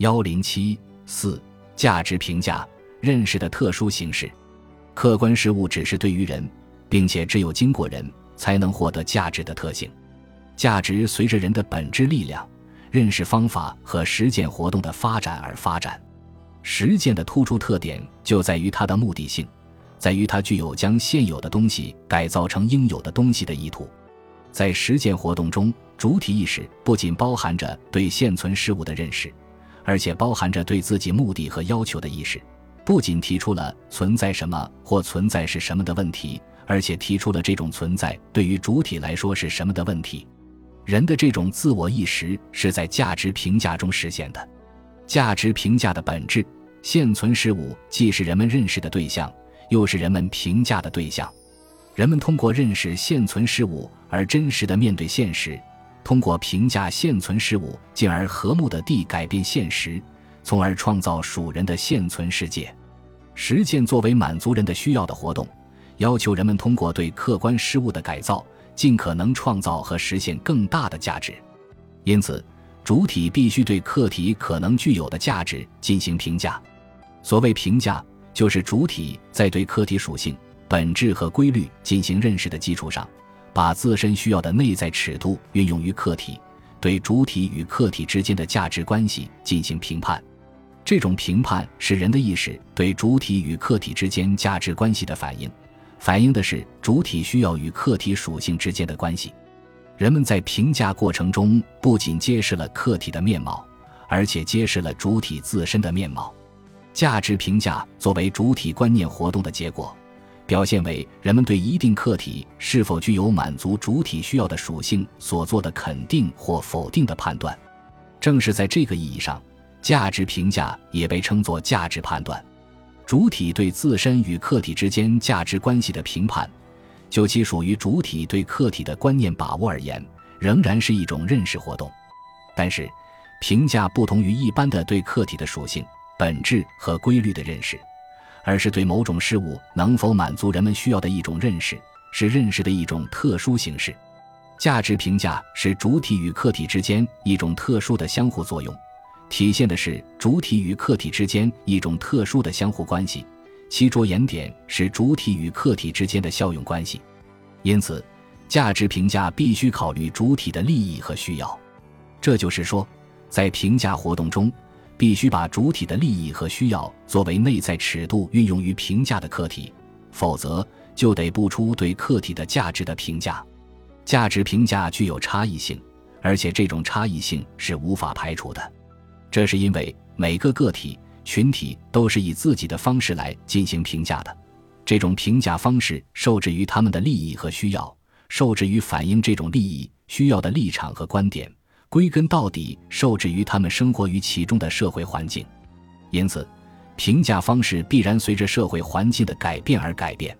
幺零七四价值评价认识的特殊形式，客观事物只是对于人，并且只有经过人才能获得价值的特性。价值随着人的本质力量、认识方法和实践活动的发展而发展。实践的突出特点就在于它的目的性，在于它具有将现有的东西改造成应有的东西的意图。在实践活动中，主体意识不仅包含着对现存事物的认识，而且包含着对自己目的和要求的意识。不仅提出了存在什么或存在是什么的问题，而且提出了这种存在对于主体来说是什么的问题。人的这种自我意识是在价值评价中实现的。价值评价的本质，现存事物既是人们认识的对象，又是人们评价的对象。人们通过认识现存事物而真实的面对现实，通过评价现存事物，进而和睦的地改变现实，从而创造属人的现存世界。实践作为满足人的需要的活动，要求人们通过对客观事物的改造，尽可能创造和实现更大的价值。因此。主体必须对客体可能具有的价值进行评价。所谓评价，就是主体在对客体属性、本质和规律进行认识的基础上，把自身需要的内在尺度运用于客体，对主体与客体之间的价值关系进行评判。这种评判是人的意识对主体与客体之间价值关系的反应，反映的是主体需要与客体属性之间的关系。人们在评价过程中不仅揭示了客体的面貌，而且揭示了主体自身的面貌。价值评价作为主体观念活动的结果，表现为人们对一定客体是否具有满足主体需要的属性所做的肯定或否定的判断。正是在这个意义上，价值评价也被称作价值判断。主体对自身与客体之间价值关系的评判。就其属于主体对客体的观念把握而言，仍然是一种认识活动。但是，评价不同于一般的对客体的属性、本质和规律的认识，而是对某种事物能否满足人们需要的一种认识，是认识的一种特殊形式。价值评价是主体与客体之间一种特殊的相互作用，体现的是主体与客体之间一种特殊的相互关系。其着眼点是主体与客体之间的效用关系，因此，价值评价必须考虑主体的利益和需要。这就是说，在评价活动中，必须把主体的利益和需要作为内在尺度运用于评价的客体，否则就得不出对客体的价值的评价。价值评价具有差异性，而且这种差异性是无法排除的。这是因为每个个体。群体都是以自己的方式来进行评价的，这种评价方式受制于他们的利益和需要，受制于反映这种利益需要的立场和观点，归根到底受制于他们生活于其中的社会环境。因此，评价方式必然随着社会环境的改变而改变。